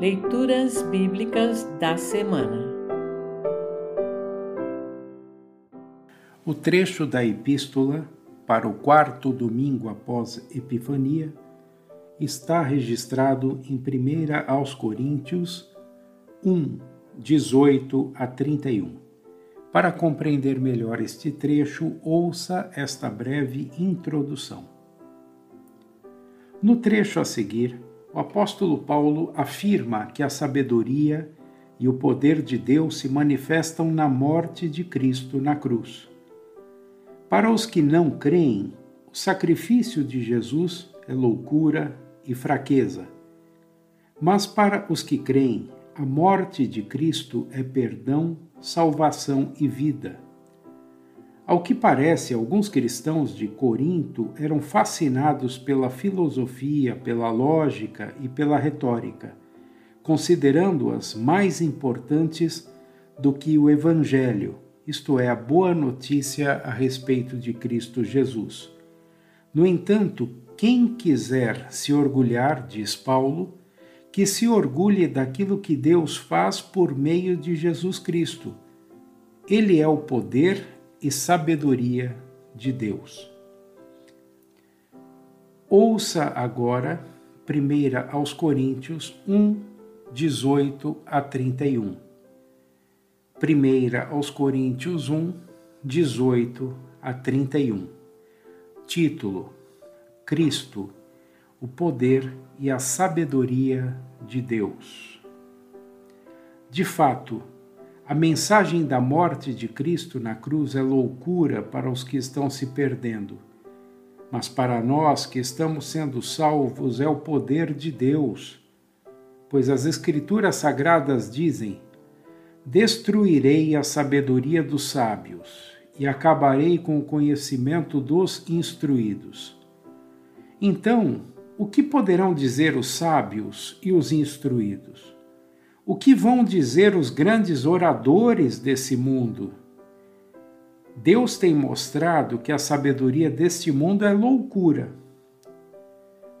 Leituras Bíblicas da Semana O trecho da Epístola para o quarto domingo após Epifania está registrado em 1 aos Coríntios 1, 18 a 31. Para compreender melhor este trecho, ouça esta breve introdução. No trecho a seguir, o apóstolo Paulo afirma que a sabedoria e o poder de Deus se manifestam na morte de Cristo na cruz. Para os que não creem, o sacrifício de Jesus é loucura e fraqueza. Mas para os que creem, a morte de Cristo é perdão, salvação e vida. Ao que parece, alguns cristãos de Corinto eram fascinados pela filosofia, pela lógica e pela retórica, considerando-as mais importantes do que o Evangelho, isto é, a boa notícia a respeito de Cristo Jesus. No entanto, quem quiser se orgulhar, diz Paulo, que se orgulhe daquilo que Deus faz por meio de Jesus Cristo. Ele é o poder e sabedoria de Deus. Ouça agora 1 aos Coríntios 1, 18 a 31. 1 aos Coríntios 1, 18 a 31. Título: Cristo, o poder e a sabedoria de Deus. De fato, a mensagem da morte de Cristo na cruz é loucura para os que estão se perdendo. Mas para nós que estamos sendo salvos é o poder de Deus. Pois as Escrituras Sagradas dizem: Destruirei a sabedoria dos sábios e acabarei com o conhecimento dos instruídos. Então, o que poderão dizer os sábios e os instruídos? O que vão dizer os grandes oradores desse mundo? Deus tem mostrado que a sabedoria deste mundo é loucura,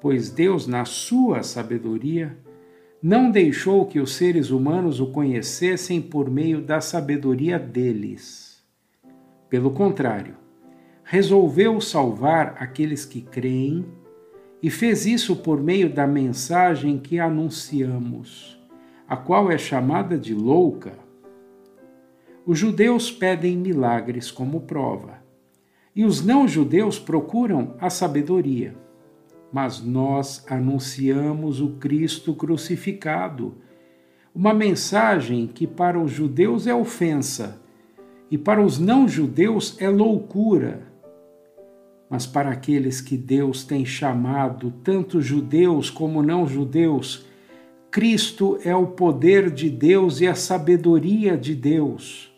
pois Deus, na sua sabedoria, não deixou que os seres humanos o conhecessem por meio da sabedoria deles. Pelo contrário, resolveu salvar aqueles que creem e fez isso por meio da mensagem que anunciamos a qual é chamada de louca, os judeus pedem milagres como prova, e os não-judeus procuram a sabedoria. Mas nós anunciamos o Cristo crucificado, uma mensagem que para os judeus é ofensa e para os não-judeus é loucura. Mas para aqueles que Deus tem chamado, tanto judeus como não-judeus, Cristo é o poder de Deus e a sabedoria de Deus,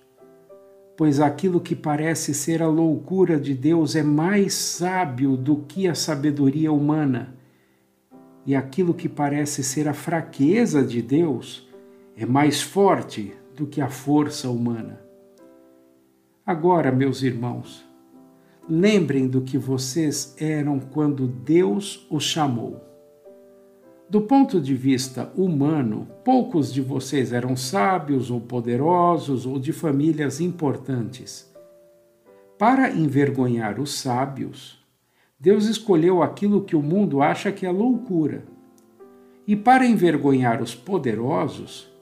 pois aquilo que parece ser a loucura de Deus é mais sábio do que a sabedoria humana, e aquilo que parece ser a fraqueza de Deus é mais forte do que a força humana. Agora, meus irmãos, lembrem do que vocês eram quando Deus os chamou. Do ponto de vista humano, poucos de vocês eram sábios ou poderosos ou de famílias importantes. Para envergonhar os sábios, Deus escolheu aquilo que o mundo acha que é loucura. E para envergonhar os poderosos,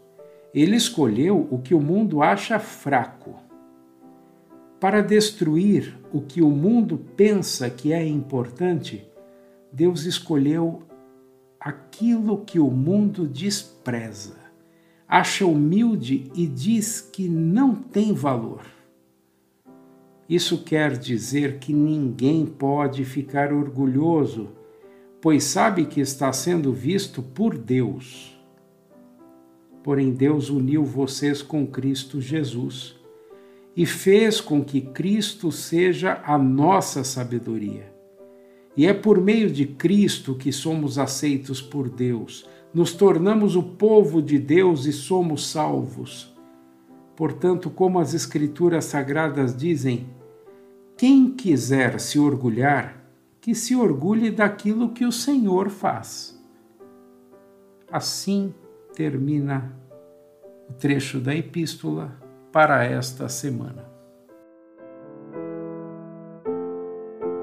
ele escolheu o que o mundo acha fraco. Para destruir o que o mundo pensa que é importante, Deus escolheu aquilo que o mundo despreza, acha humilde e diz que não tem valor. Isso quer dizer que ninguém pode ficar orgulhoso, pois sabe que está sendo visto por Deus. Porém, Deus uniu vocês com Cristo Jesus e fez com que Cristo seja a nossa sabedoria. E é por meio de Cristo que somos aceitos por Deus, nos tornamos o povo de Deus e somos salvos. Portanto, como as Escrituras Sagradas dizem, quem quiser se orgulhar, que se orgulhe daquilo que o Senhor faz. Assim, termina o trecho da epístola para esta semana.